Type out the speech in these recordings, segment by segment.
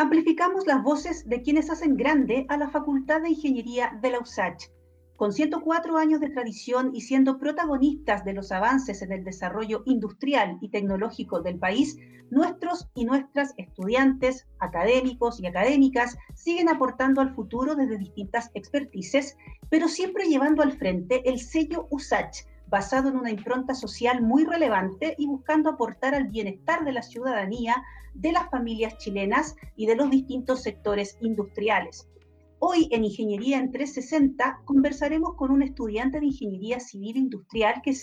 Amplificamos las voces de quienes hacen grande a la Facultad de Ingeniería de la USACH. Con 104 años de tradición y siendo protagonistas de los avances en el desarrollo industrial y tecnológico del país, nuestros y nuestras estudiantes, académicos y académicas siguen aportando al futuro desde distintas expertices, pero siempre llevando al frente el sello USACH, basado en una impronta social muy relevante y buscando aportar al bienestar de la ciudadanía, de las familias chilenas y de los distintos sectores industriales. Hoy en Ingeniería en 360 conversaremos con un estudiante de Ingeniería Civil Industrial que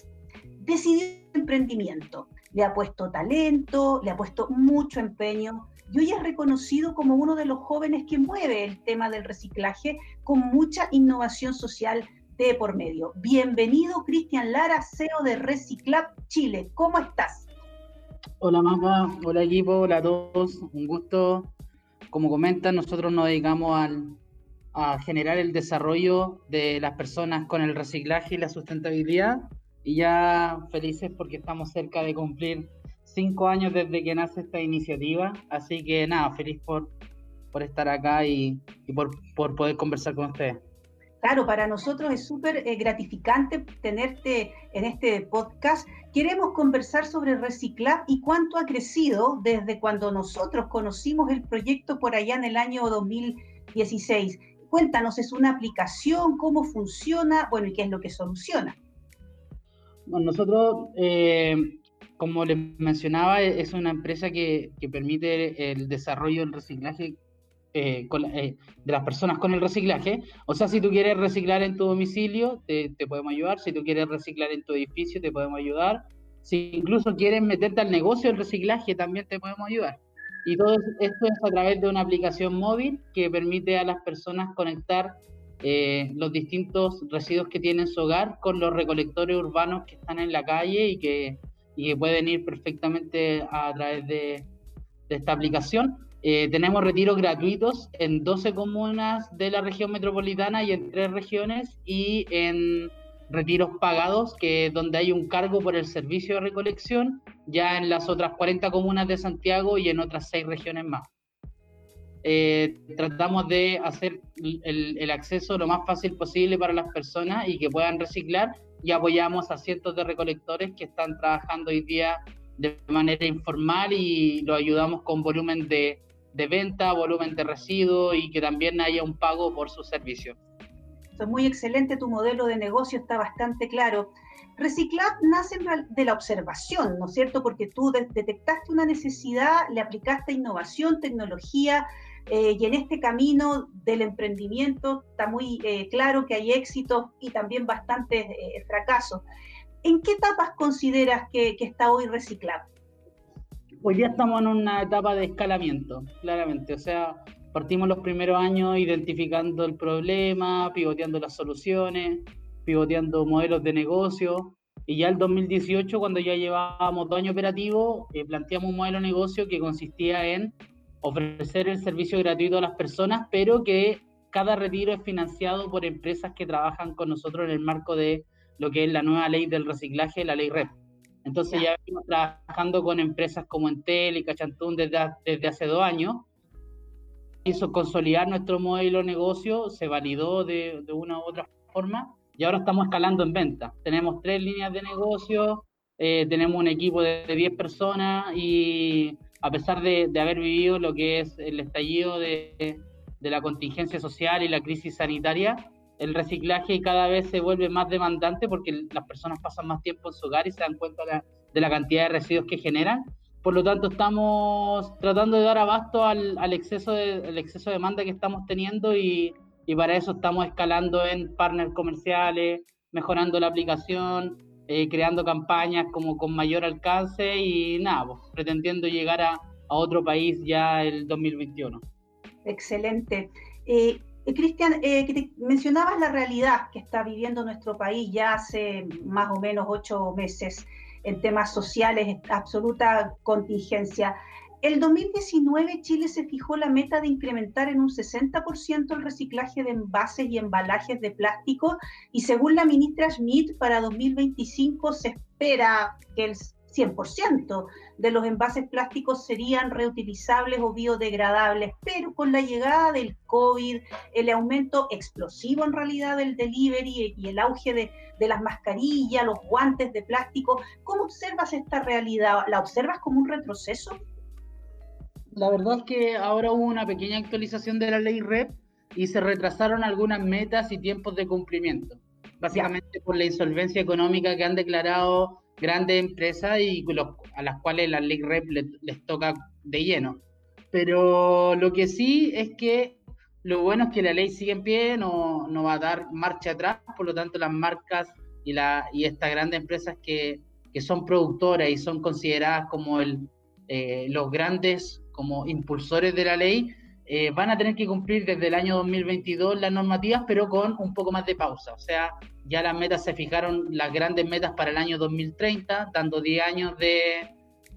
decidió emprendimiento. Le ha puesto talento, le ha puesto mucho empeño y hoy es reconocido como uno de los jóvenes que mueve el tema del reciclaje con mucha innovación social de por medio. Bienvenido, Cristian Lara, CEO de Reciclab Chile. ¿Cómo estás? Hola, Maca. Hola, equipo. Hola a todos. Un gusto. Como comentan, nosotros nos dedicamos al, a generar el desarrollo de las personas con el reciclaje y la sustentabilidad. Y ya felices porque estamos cerca de cumplir cinco años desde que nace esta iniciativa. Así que nada, feliz por, por estar acá y, y por, por poder conversar con ustedes. Claro, para nosotros es súper eh, gratificante tenerte en este podcast. Queremos conversar sobre Reciclar y cuánto ha crecido desde cuando nosotros conocimos el proyecto por allá en el año 2016. Cuéntanos, ¿es una aplicación? ¿Cómo funciona? Bueno, ¿y qué es lo que soluciona? Bueno, nosotros, eh, como les mencionaba, es una empresa que permite el desarrollo del reciclaje eh, eh, de las personas con el reciclaje. O sea, si tú quieres reciclar en tu domicilio, te, podemos ayudar. Si tú quieres reciclar en tu edificio, te podemos ayudar. Si incluso quieres meterte al negocio del reciclaje, también te podemos ayudar. Y todo esto es a través de una aplicación móvil que permite a las personas conectar eh, los distintos residuos que tienen en su hogar con los recolectores urbanos que están en la calle y que, y que pueden ir perfectamente a través de, de esta aplicación. Eh, tenemos retiros gratuitos en 12 comunas de la región metropolitana y en tres regiones y en retiros pagados, que donde hay un cargo por el servicio de recolección, ya en las otras 40 comunas de Santiago y en otras seis regiones más. Eh, tratamos de hacer el, el, acceso lo más fácil posible para las personas y que puedan reciclar y apoyamos a cientos de recolectores que están trabajando hoy día de manera informal y lo ayudamos con volumen de de venta, volumen de residuos y que también haya un pago por su servicio. es muy excelente, tu modelo de negocio está bastante claro. Reciclab nace de la observación, ¿no es cierto? Porque tú detectaste una necesidad, le aplicaste innovación, tecnología, eh, y en este camino del emprendimiento está muy eh, claro que hay éxitos y también bastantes eh, fracasos. ¿En qué etapas consideras que, que está hoy Reciclab? Hoy día estamos en una etapa de escalamiento, claramente. O sea, partimos los primeros años identificando el problema, pivoteando las soluciones, pivoteando modelos de negocio. Y ya el 2018, cuando ya llevábamos dos años operativos, eh, planteamos un modelo de negocio que consistía en ofrecer el servicio gratuito a las personas, pero que cada retiro es financiado por empresas que trabajan con nosotros en el marco de lo que es la nueva ley del reciclaje, la ley REP. Entonces ya venimos trabajando con empresas como Entel y Cachantún desde, desde hace dos años. Hizo consolidar nuestro modelo de negocio, se validó de, de una u otra forma y ahora estamos escalando en venta. Tenemos tres líneas de negocio, eh, tenemos un equipo de, 10 personas y a pesar de, de, haber vivido lo que es el estallido de, de la contingencia social y la crisis sanitaria, el reciclaje cada vez se vuelve más demandante porque las personas pasan más tiempo en su hogar y se dan cuenta de la, cantidad de residuos que generan. Por lo tanto, estamos tratando de dar abasto al, exceso, de, demanda que estamos teniendo y, para eso estamos escalando en partners comerciales, mejorando la aplicación, eh, creando campañas como con mayor alcance y nada, pues, pretendiendo llegar a, a otro país ya el 2021. Excelente. Eh, eh, Cristian, eh, mencionabas la realidad que está viviendo nuestro país ya hace más o menos ocho meses en temas sociales, absoluta contingencia. El 2019 Chile se fijó la meta de incrementar en un 60% el reciclaje de envases y embalajes de plástico y según la ministra Schmidt para 2025 se espera que el 100% de los envases plásticos serían reutilizables o biodegradables, pero con la llegada del COVID, el aumento explosivo en realidad del delivery y el auge de, de las mascarillas, los guantes de plástico, ¿cómo observas esta realidad? ¿La observas como un retroceso? La verdad es que ahora hubo una pequeña actualización de la ley REP y se retrasaron algunas metas y tiempos de cumplimiento, básicamente por la insolvencia económica que han declarado grandes empresas y a las cuales la ley REP les, toca de lleno. Pero lo que sí es que lo bueno es que la ley sigue en pie, no, no va a dar marcha atrás, por lo tanto las marcas y, la, y estas grandes empresas que, que son productoras y son consideradas como el, eh, los grandes como impulsores de la ley, eh, van a tener que cumplir desde el año 2022 las normativas, pero con un poco más de pausa. O sea, ya las metas se fijaron, las grandes metas para el año 2030, dando 10 años de,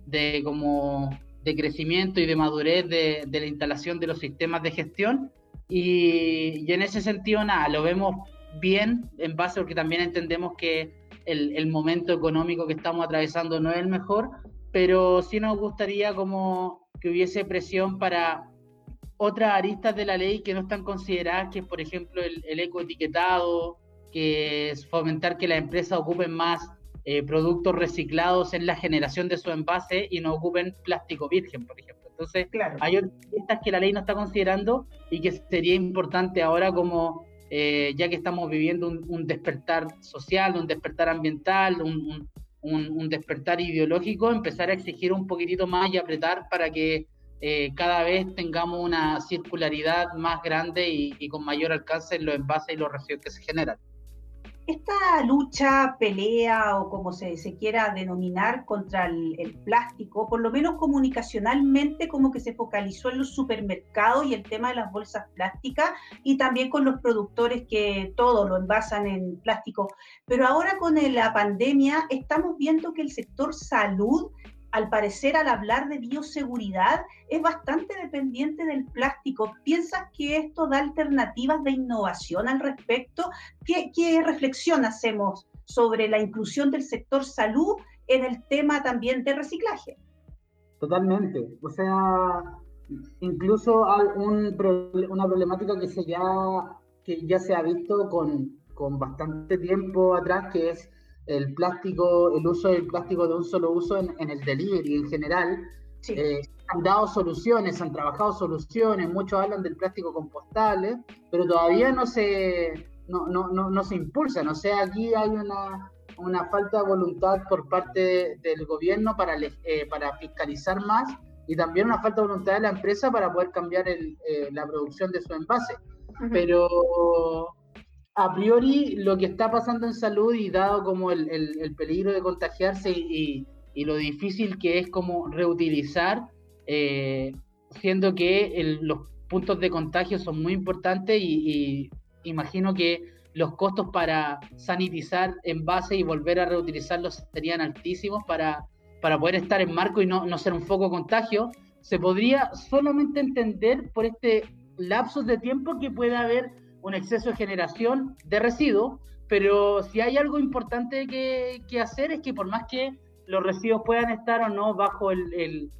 de, como de crecimiento y de madurez de, de, la instalación de los sistemas de gestión. Y, y, en ese sentido, nada, lo vemos bien en base porque también entendemos que el, el momento económico que estamos atravesando no es el mejor, pero sí nos gustaría como que hubiese presión para otras aristas de la ley que no están consideradas, que es por ejemplo el, el ecoetiquetado, que es fomentar que las empresas ocupen más eh, productos reciclados en la generación de su envase y no ocupen plástico virgen, por ejemplo. Entonces, claro. hay otras que la ley no está considerando y que sería importante ahora como, eh, ya que estamos viviendo un, un, despertar social, un despertar ambiental, un, un, un despertar ideológico, empezar a exigir un poquitito más y apretar para que eh, cada vez tengamos una circularidad más grande y, y, con mayor alcance en los envases y los residuos que se generan. Esta lucha, pelea o como se, quiera denominar contra el, el, plástico, por lo menos comunicacionalmente como que se focalizó en los supermercados y el tema de las bolsas plásticas y también con los productores que todo lo envasan en plástico. Pero ahora con la pandemia estamos viendo que el sector salud al parecer al hablar de bioseguridad es bastante dependiente del plástico. ¿Piensas que esto da alternativas de innovación al respecto? ¿Qué, reflexión hacemos sobre la inclusión del sector salud en el tema también de reciclaje? Totalmente. O sea, incluso una problemática que, ya, se ha visto con bastante tiempo atrás, que es el plástico, el uso del plástico de un solo uso en, en el delivery en general. Sí. Eh, han dado soluciones, han trabajado soluciones, muchos hablan del plástico compostable, pero todavía no se, no, no, no, no se impulsan. O sea, aquí hay una, una falta de voluntad por parte del gobierno para, eh, para fiscalizar más y también una falta de voluntad de la empresa para poder cambiar el, eh, la producción de su envase. Uh -huh. Pero a priori lo que está pasando en salud y dado como el, el, el peligro de contagiarse y, y, lo difícil que es como reutilizar, eh, siendo que los puntos de contagio son muy importantes y, imagino que los costos para sanitizar envases y volver a reutilizarlos serían altísimos para, para poder estar en marco y no, no ser un foco de contagio, se podría solamente entender por este lapso de tiempo que puede haber un exceso de generación de residuos, pero si hay algo importante que, que, hacer es que por más que los residuos puedan estar o no bajo el, el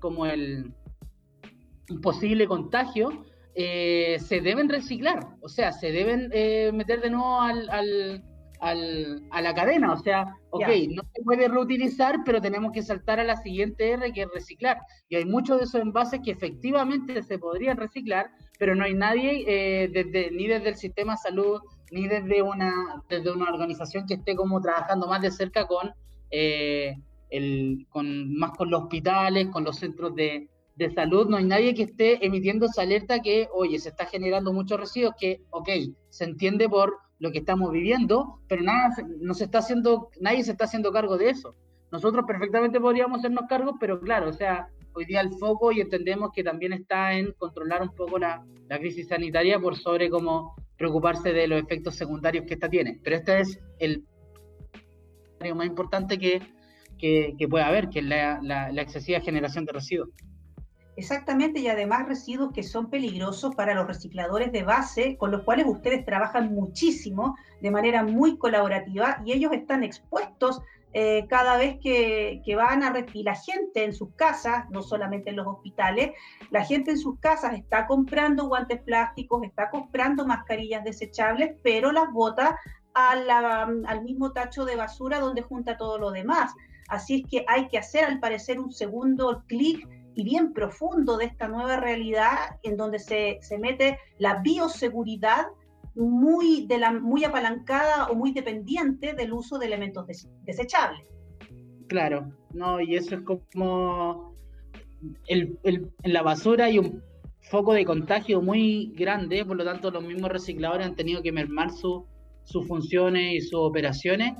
como el posible contagio, eh, se deben reciclar, o sea, se deben eh, meter de nuevo al, al, al, a la cadena, o sea, ok, yeah. no se puede reutilizar, pero tenemos que saltar a la siguiente R que es reciclar. Y hay muchos de esos envases que efectivamente se podrían reciclar, pero no hay nadie, eh, desde, ni desde el sistema de salud, ni desde una, desde una organización que esté como trabajando más de cerca con, eh, el, con más con los hospitales, con los centros de, de, salud, no hay nadie que esté emitiendo esa alerta que, oye, se está generando muchos residuos, que, ok, se entiende por lo que estamos viviendo, pero nada, no se está haciendo, nadie se está haciendo cargo de eso. Nosotros perfectamente podríamos hacernos cargo, pero claro, o sea, hoy día el foco y entendemos que también está en controlar un poco la, la crisis sanitaria por sobre cómo preocuparse de los efectos secundarios que esta tiene. Pero este es el más importante que, que, que puede haber, que es la, la, excesiva generación de residuos. Exactamente, y además residuos que son peligrosos para los recicladores de base, con los cuales ustedes trabajan muchísimo, de manera muy colaborativa, y ellos están expuestos eh, cada vez que, van a... Y la gente en sus casas, no solamente en los hospitales, la gente en sus casas está comprando guantes plásticos, está comprando mascarillas desechables, pero las bota al mismo tacho de basura donde junta todo lo demás. Así es que hay que hacer, al parecer, un segundo clic y bien profundo de esta nueva realidad en donde se, se mete la bioseguridad muy, de la, muy apalancada o muy dependiente del uso de elementos desechables. Claro, no, y eso es como el, el, en la basura hay un foco de contagio muy grande, por lo tanto los mismos recicladores han tenido que mermar sus funciones y sus operaciones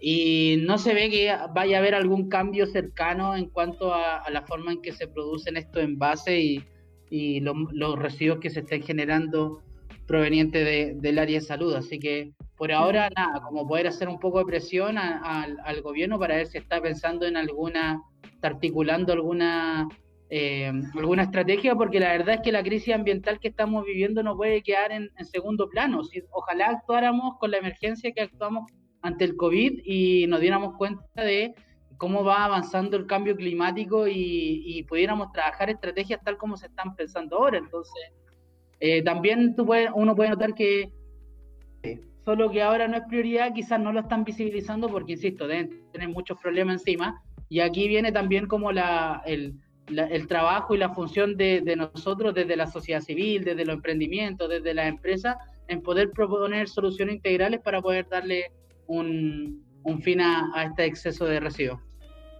y no se ve que vaya a haber algún cambio cercano en cuanto a, la forma en que se producen estos envases y, y los residuos que se estén generando proveniente del área de salud. Así que por ahora, nada, como poder hacer un poco de presión al gobierno para ver si está pensando en alguna, está articulando alguna, eh, alguna estrategia, porque la verdad es que la crisis ambiental que estamos viviendo no puede quedar en, segundo plano. Ojalá actuáramos con la emergencia que actuamos ante el COVID y nos diéramos cuenta de cómo va avanzando el cambio climático y, y pudiéramos trabajar estrategias tal como se están pensando ahora. Entonces, eh, también tú uno puede notar que solo que ahora no es prioridad, quizás no lo están visibilizando porque, insisto, deben tener muchos problemas encima. Y aquí viene también como la, el, trabajo y la función de, nosotros desde la sociedad civil, desde los emprendimientos, desde las empresas, en poder proponer soluciones integrales para poder darle un, fin a este exceso de residuos.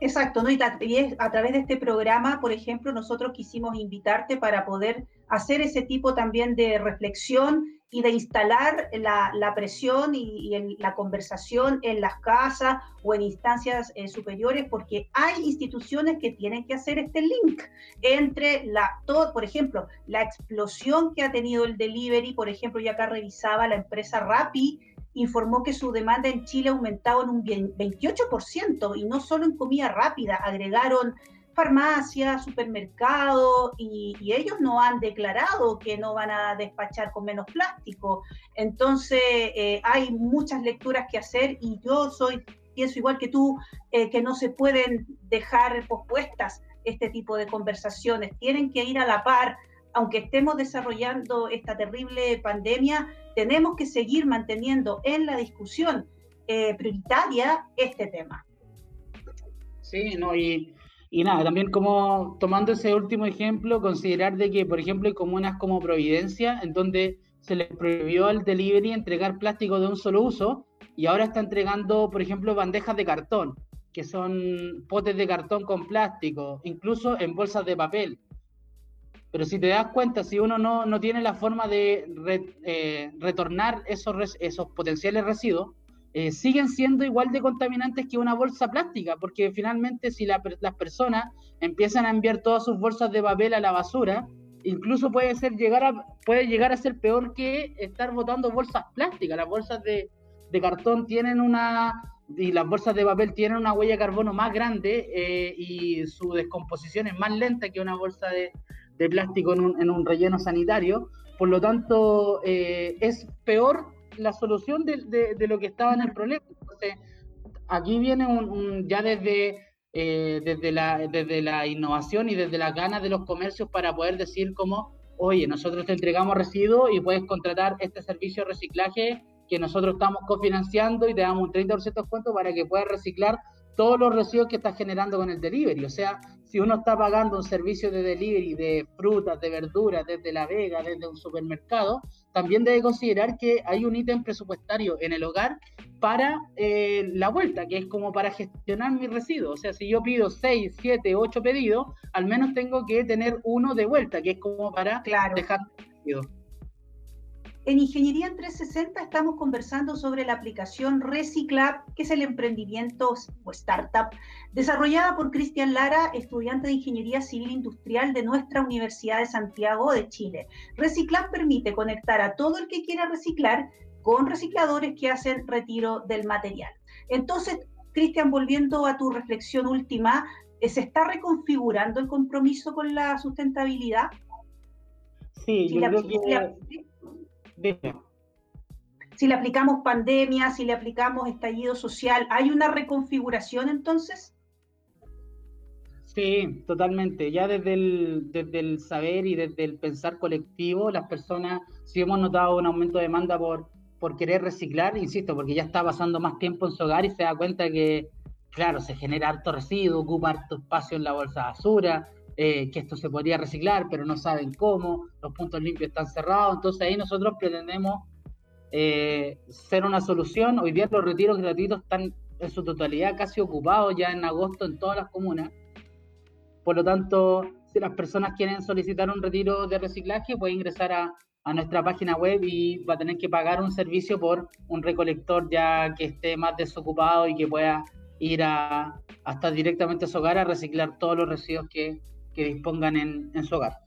Exacto, ¿no? y, a través de este programa, por ejemplo, nosotros quisimos invitarte para poder hacer ese tipo también de reflexión y de instalar la, presión y, la conversación en las casas o en instancias eh, superiores, porque hay instituciones que tienen que hacer este link entre la, todo, por ejemplo, la explosión que ha tenido el delivery, por ejemplo, ya acá revisaba la empresa Rappi, informó que su demanda en Chile ha aumentado en un 28% y no solo en comida rápida, agregaron farmacias, supermercados y, ellos no han declarado que no van a despachar con menos plástico. Entonces eh, hay muchas lecturas que hacer y yo soy, pienso igual que tú, eh, que no se pueden dejar pospuestas este tipo de conversaciones, tienen que ir a la par, aunque estemos desarrollando esta terrible pandemia, tenemos que seguir manteniendo en la discusión eh, prioritaria este tema. Sí, no, y, nada, también como tomando ese último ejemplo, considerar de que, por ejemplo, hay comunas como Providencia, en donde se les prohibió al delivery entregar plástico de un solo uso, y ahora está entregando, por ejemplo, bandejas de cartón, que son potes de cartón con plástico, incluso en bolsas de papel. Pero si te das cuenta, si uno no, no tiene la forma de eh, retornar esos, esos potenciales residuos, eh, siguen siendo igual de contaminantes que una bolsa plástica, porque finalmente si las personas empiezan a enviar todas sus bolsas de papel a la basura, incluso puede, ser llegar a, puede llegar a ser peor que estar botando bolsas plásticas. Las bolsas de, de cartón tienen una, y las bolsas de papel tienen una huella de carbono más grande eh, y su descomposición es más lenta que una bolsa de, de plástico en un, en un, relleno sanitario. Por lo tanto, eh, es peor la solución de, de, lo que estaba en el problema. Entonces, aquí viene un, ya desde, eh, desde, la, desde la innovación y desde las ganas de los comercios para poder decir como, oye, nosotros te entregamos residuos y puedes contratar este servicio de reciclaje que nosotros estamos cofinanciando y te damos un 30% de descuento para que puedas reciclar todos los residuos que estás generando con el delivery. O sea, si uno está pagando un servicio de delivery de frutas, de verduras, desde La Vega, desde un supermercado, también debe considerar que hay un ítem presupuestario en el hogar para eh, la vuelta, que es como para gestionar mis residuos. O sea, si yo pido 6, 7, 8 pedidos, al menos tengo que tener uno de vuelta, que es como para dejar residuos. En Ingeniería 360 estamos conversando sobre la aplicación Reciclab, que es el emprendimiento o startup desarrollada por Cristian Lara, estudiante de Ingeniería Civil Industrial de nuestra Universidad de Santiago de Chile. Reciclab permite conectar a todo el que quiera reciclar con recicladores que hacen retiro del material. Entonces, Cristian, volviendo a tu reflexión última, ¿se está reconfigurando el compromiso con la sustentabilidad? Sí, yo creo que si le aplicamos pandemia, si le aplicamos estallido social, ¿hay una reconfiguración entonces? Sí, totalmente. Ya desde el, desde el saber y desde el pensar colectivo, las personas sí hemos notado un aumento de demanda por, por querer reciclar, insisto, porque ya está pasando más tiempo en su hogar y se da cuenta que, claro, se genera harto residuo, ocupa harto espacio en la bolsa de basura, eh, que esto se podría reciclar, pero no saben cómo, los puntos limpios están cerrados, entonces ahí nosotros pretendemos eh, ser una solución. Hoy día los retiros gratuitos están en su totalidad casi ocupados ya en agosto en todas las comunas. Por lo tanto, si las personas quieren solicitar un retiro de reciclaje, pueden ingresar a, a nuestra página web y va a tener que pagar un servicio por un recolector ya que esté más desocupado y que pueda ir a, hasta directamente a su hogar a reciclar todos los residuos que, que dispongan en, en su hogar.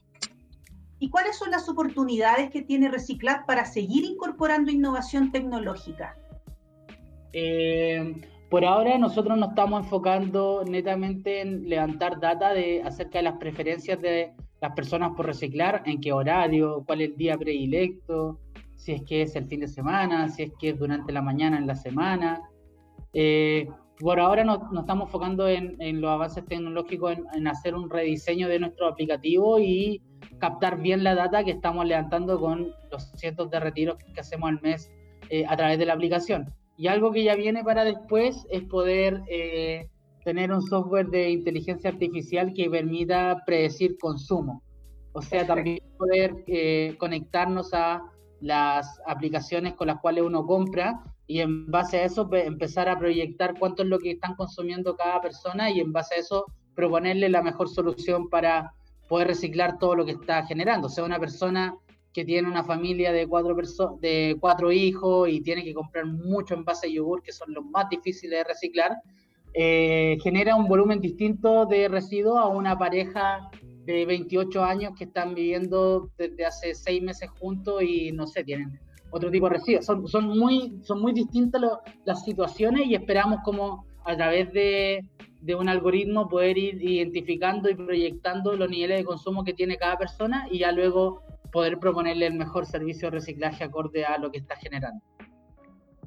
¿Y cuáles son las oportunidades que tiene Reciclar para seguir incorporando innovación tecnológica? Eh, por ahora nosotros nos estamos enfocando netamente en levantar data de, acerca de las preferencias de las personas por reciclar, en qué horario, cuál es el día predilecto, si es que es el fin de semana, si es que es durante la mañana en la semana. Eh, por ahora nos, estamos enfocando en, los avances tecnológicos, en, hacer un rediseño de nuestro aplicativo y captar bien la data que estamos levantando con los cientos de retiros que hacemos al mes eh, a través de la aplicación. Y algo que ya viene para después es poder eh, tener un software de inteligencia artificial que permita predecir consumo. O sea, también poder eh, conectarnos a las aplicaciones con las cuales uno compra y en base a eso empezar a proyectar cuánto es lo que están consumiendo cada persona y en base a eso proponerle la mejor solución para poder reciclar todo lo que está generando. O sea, una persona que tiene una familia de cuatro, de cuatro hijos y tiene que comprar mucho envase de yogur, que son los más difíciles de reciclar, eh, genera un volumen distinto de residuos a una pareja de 28 años que están viviendo desde hace seis meses juntos y no sé, tienen otro tipo de residuos. Son, muy, son muy distintas las situaciones y esperamos como a través de, de un algoritmo poder ir identificando y proyectando los niveles de consumo que tiene cada persona y ya luego poder proponerle el mejor servicio de reciclaje acorde a lo que está generando.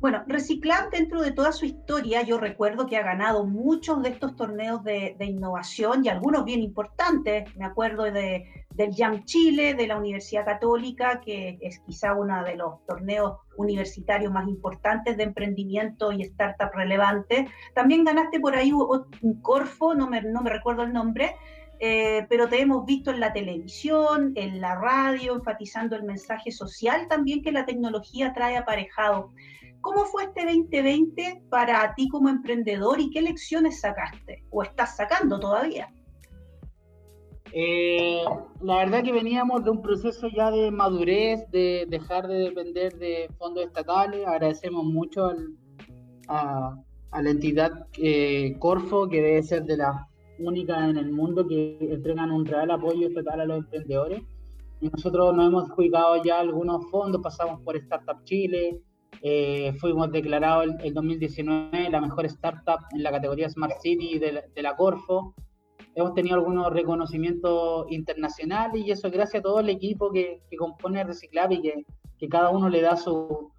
Bueno, Reciclar dentro de toda su historia, yo recuerdo que ha ganado muchos de estos torneos de, innovación y algunos bien importantes. Me acuerdo de, del Jam Chile, de la Universidad Católica, que es quizá uno de los torneos universitarios más importantes de emprendimiento y startup relevante. También ganaste por ahí un Corfo, no me, no me recuerdo el nombre, eh, pero te hemos visto en la televisión, en la radio, enfatizando el mensaje social también que la tecnología trae aparejado. ¿Cómo fue este 2020 para ti como emprendedor y qué lecciones sacaste o estás sacando todavía? Eh, la verdad que veníamos de un proceso ya de madurez, de dejar de depender de fondos estatales. Agradecemos mucho a, la entidad eh, Corfo, que debe ser de las únicas en el mundo que entregan un real apoyo estatal a los emprendedores. Y nosotros nos hemos jugado ya algunos fondos, pasamos por Startup Chile, eh, fuimos declarados el, el, 2019 la mejor startup en la categoría Smart City de la, Corfo. Hemos tenido algunos reconocimientos internacionales y eso gracias a todo el equipo que, que compone Reciclab y que, que, cada uno le da su,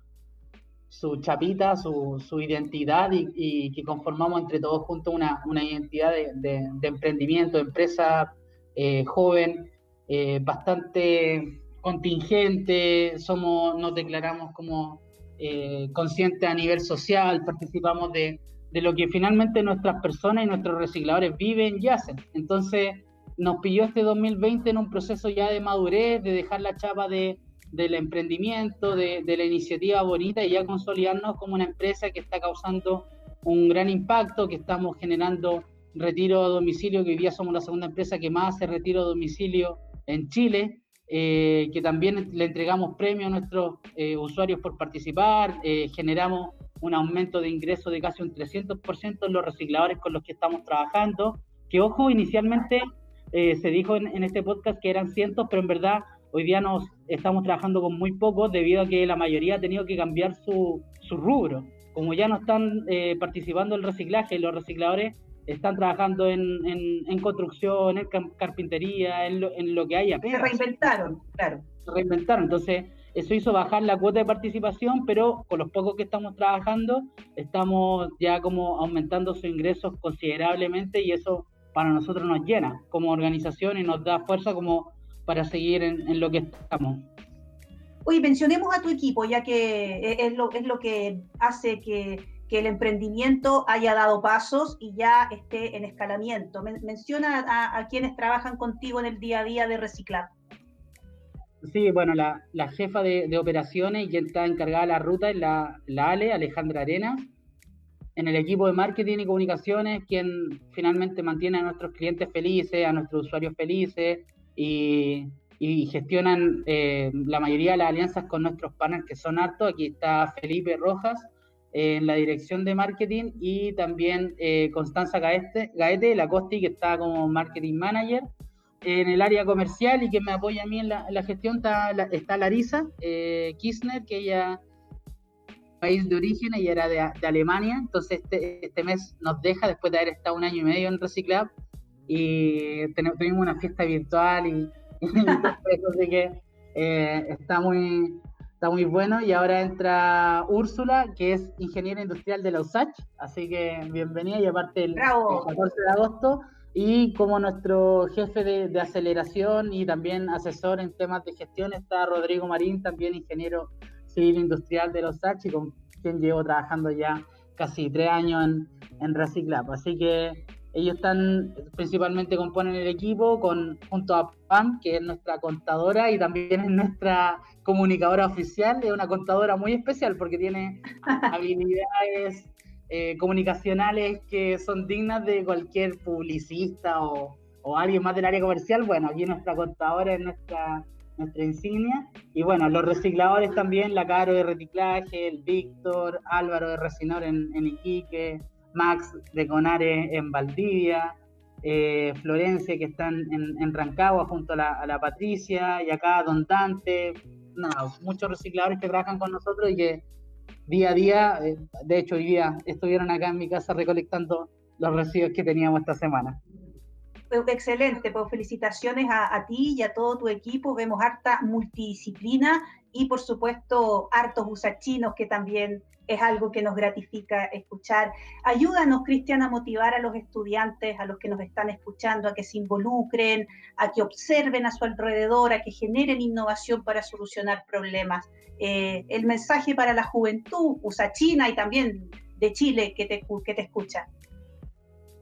su chapita, su, su identidad y, y, que conformamos entre todos juntos una, una identidad de, de, emprendimiento, de empresa eh, joven, eh, bastante contingente, somos, nos declaramos como eh, conscientes a nivel social, participamos de, de, lo que finalmente nuestras personas y nuestros recicladores viven y hacen. Entonces, nos pilló este 2020 en un proceso ya de madurez, de dejar la chapa de, del emprendimiento, de, de, la iniciativa bonita y ya consolidarnos como una empresa que está causando un gran impacto, que estamos generando retiro a domicilio, que hoy día somos la segunda empresa que más hace retiro a domicilio en Chile. Eh, que también le entregamos premios a nuestros eh, usuarios por participar, eh, generamos un aumento de ingreso de casi un 300% en los recicladores con los que estamos trabajando, que ojo, inicialmente se dijo en, este podcast que eran cientos, pero en verdad hoy día nos estamos trabajando con muy pocos debido a que la mayoría ha tenido que cambiar su, su rubro. Como ya no están participando en el reciclaje, los recicladores están trabajando en, en, construcción, en carpintería, en lo, en lo que haya. Se reinventaron, claro. Se reinventaron. Entonces, eso hizo bajar la cuota de participación, pero con los pocos que estamos trabajando, estamos ya como aumentando sus ingresos considerablemente y eso para nosotros nos llena como organización y nos da fuerza como para seguir en, lo que estamos. Oye, mencionemos a tu equipo, ya que es lo, es lo que hace que, que el emprendimiento haya dado pasos y ya esté en escalamiento. menciona a, quienes trabajan contigo en el día a día de reciclar. Sí, bueno, la, jefa de, operaciones y está encargada de la ruta es la, la Ale, Alejandra Arena. En el equipo de marketing y comunicaciones, quien finalmente mantiene a nuestros clientes felices, a nuestros usuarios felices y, gestionan eh, la mayoría de las alianzas con nuestros partners que son hartos. Aquí está Felipe Rojas en la dirección de marketing y también eh, Constanza Gaete, Gaete, la Costi, que está como marketing manager en el área comercial y que me apoya a mí en la, gestión está, está Larisa eh, Kirchner, que ella país de origen, ella era de, Alemania, entonces este, este, mes nos deja después de haber estado un año y medio en Reciclab y tenemos, tuvimos una fiesta virtual y, así que eh, está muy está muy bueno. Y ahora entra Úrsula que es ingeniera industrial de la USACH. Así que bienvenida y aparte el, el 14 de agosto. Y como nuestro jefe de, aceleración y también asesor en temas de gestión está Rodrigo Marín, también ingeniero civil industrial de los SACH y con quien llevo trabajando ya casi tres años en, en Reciclab. Así que ellos están, principalmente componen el equipo con, junto a Pam, que es nuestra contadora y también es nuestra comunicadora oficial. Es una contadora muy especial porque tiene habilidades eh, comunicacionales que son dignas de cualquier publicista o, o, alguien más del área comercial, bueno, aquí nuestra contadora es nuestra, nuestra insignia. Y bueno, los recicladores también, la Caro de reciclaje, el Víctor, Álvaro de Recinor en, en Iquique, Max de Conare en Valdivia, eh, Florencia que están en, Rancagua junto a la, Patricia, y acá Don Dante, nada, muchos recicladores que trabajan con nosotros y que día a día, eh, de hecho hoy día estuvieron acá en mi casa recolectando los residuos que teníamos esta semana. Excelente, pues felicitaciones a, ti y a todo tu equipo. Vemos harta multidisciplina y por supuesto hartos usachinos que también es algo que nos gratifica escuchar. Ayúdanos, Cristian, a motivar a los estudiantes, a los que nos están escuchando, a que se involucren, a que observen a su alrededor, a que generen innovación para solucionar problemas. Eh, el mensaje para la juventud usachina y también de Chile que te, que te escucha.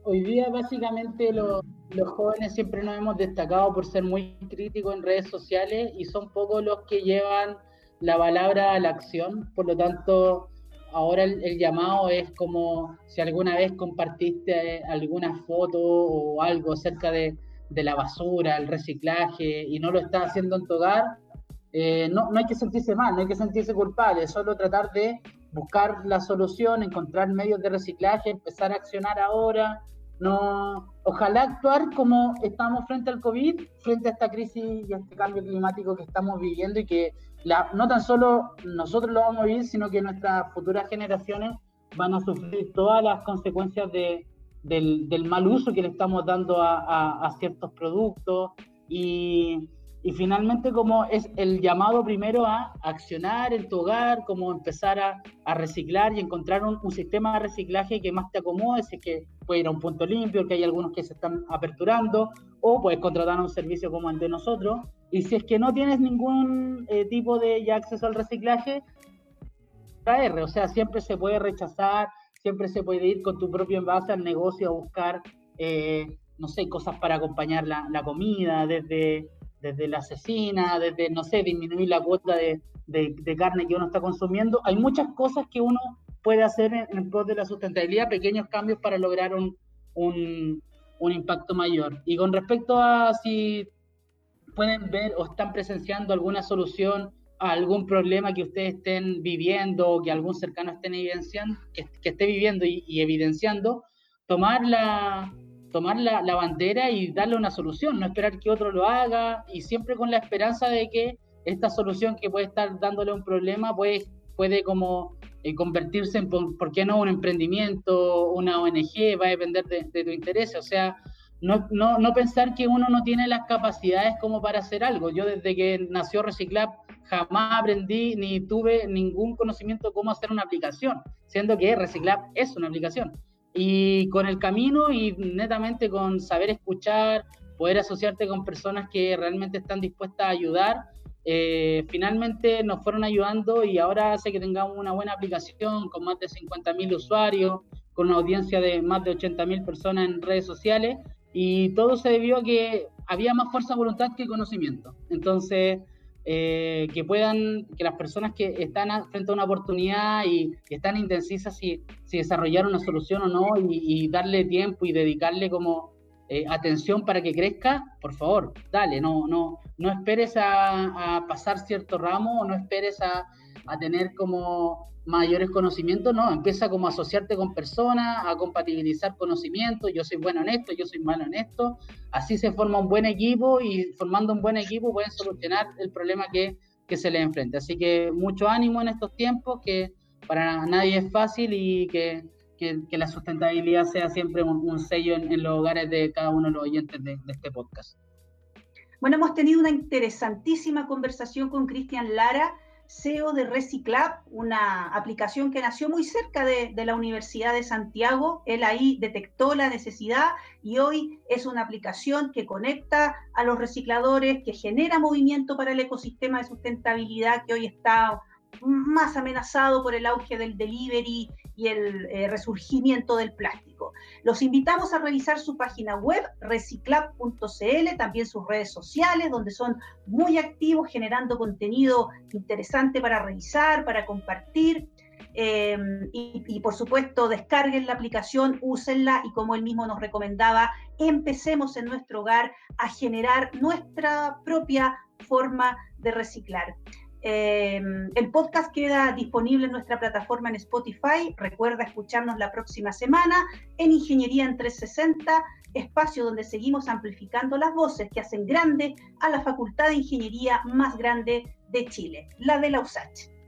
Hoy día básicamente los, los jóvenes siempre nos hemos destacado por ser muy críticos en redes sociales y son pocos los que llevan la palabra a la acción, por lo tanto ahora el, llamado es como si alguna vez compartiste alguna foto o algo acerca de, de la basura, el reciclaje y no lo estás haciendo en tu hogar, eh, no, no hay que sentirse mal, no hay que sentirse culpable, solo tratar de buscar la solución, encontrar medios de reciclaje, empezar a accionar ahora, no, ojalá actuar como estamos frente al COVID, frente a esta crisis y a este cambio climático que estamos viviendo y que la, no tan solo nosotros lo vamos a vivir, sino que nuestras futuras generaciones van a sufrir todas las consecuencias de, del, del, mal uso que le estamos dando a, a, a ciertos productos. Y y finalmente como es el llamado primero a accionar en tu hogar, como empezar a, a reciclar y encontrar un, un, sistema de reciclaje que más te acomode, si es que puede ir a un punto limpio, que hay algunos que se están aperturando, o puedes contratar un servicio como el de nosotros. Y si es que no tienes ningún eh, tipo de acceso al reciclaje, traer, o sea, siempre se puede rechazar, siempre se puede ir con tu propio envase al negocio a buscar, eh, no sé, cosas para acompañar la, la comida, desde desde la asesina, desde, no sé, disminuir la cuota de, de, carne que uno está consumiendo. Hay muchas cosas que uno puede hacer en, en pos de la sustentabilidad, pequeños cambios para lograr un, un, un, impacto mayor. Y con respecto a si pueden ver o están presenciando alguna solución a algún problema que ustedes estén viviendo o que algún cercano estén evidenciando, que, que esté viviendo y, y evidenciando, tomar la, tomar la, bandera y darle una solución, no esperar que otro lo haga y siempre con la esperanza de que esta solución que puede estar dándole un problema puede, puede como eh, convertirse en, ¿por qué no?, un emprendimiento, una ONG, va a depender de, de tu interés, o sea, no, no, no, pensar que uno no tiene las capacidades como para hacer algo. Yo desde que nació Reciclab jamás aprendí ni tuve ningún conocimiento cómo hacer una aplicación, siendo que Reciclab es una aplicación. Y con el camino y netamente con saber escuchar, poder asociarte con personas que realmente están dispuestas a ayudar, eh, finalmente nos fueron ayudando y ahora hace que tengamos una buena aplicación con más de 50.000 usuarios, con una audiencia de más de 80.000 personas en redes sociales y todo se debió a que había más fuerza de voluntad que conocimiento. Entonces, eh, que puedan, que las personas que están frente a una oportunidad y, están indecisas si, si desarrollar una solución o no y, darle tiempo y dedicarle como eh, atención para que crezca, por favor, dale, no, no, no esperes a, a pasar cierto ramo o no esperes a, a tener como mayores conocimientos, no, empieza como a asociarte con personas, a compatibilizar conocimientos, yo soy bueno en esto, yo soy malo en esto, así se forma un buen equipo y formando un buen equipo pueden solucionar el problema que, que se les enfrenta. Así que mucho ánimo en estos tiempos, que para nadie es fácil y que, que, la sustentabilidad sea siempre un, sello en, los hogares de cada uno de los oyentes de, este podcast. Bueno, hemos tenido una interesantísima conversación con Cristian Lara CEO de Reciclab, una aplicación que nació muy cerca de, la Universidad de Santiago. Él ahí detectó la necesidad y hoy es una aplicación que conecta a los recicladores, que genera movimiento para el ecosistema de sustentabilidad que hoy está más amenazado por el auge del delivery y el eh, resurgimiento del plástico. Los invitamos a revisar su página web, reciclab.cl, también sus redes sociales, donde son muy activos generando contenido interesante para revisar, para compartir. Em, y, y, por supuesto, descarguen la aplicación, úsenla y como él mismo nos recomendaba, empecemos en nuestro hogar a generar nuestra propia forma de reciclar. Em, el podcast queda disponible en nuestra plataforma en Spotify. Recuerda escucharnos la próxima semana en Ingeniería en 360, espacio donde seguimos amplificando las voces que hacen grande a la Facultad de Ingeniería más grande de Chile, la de la USACH.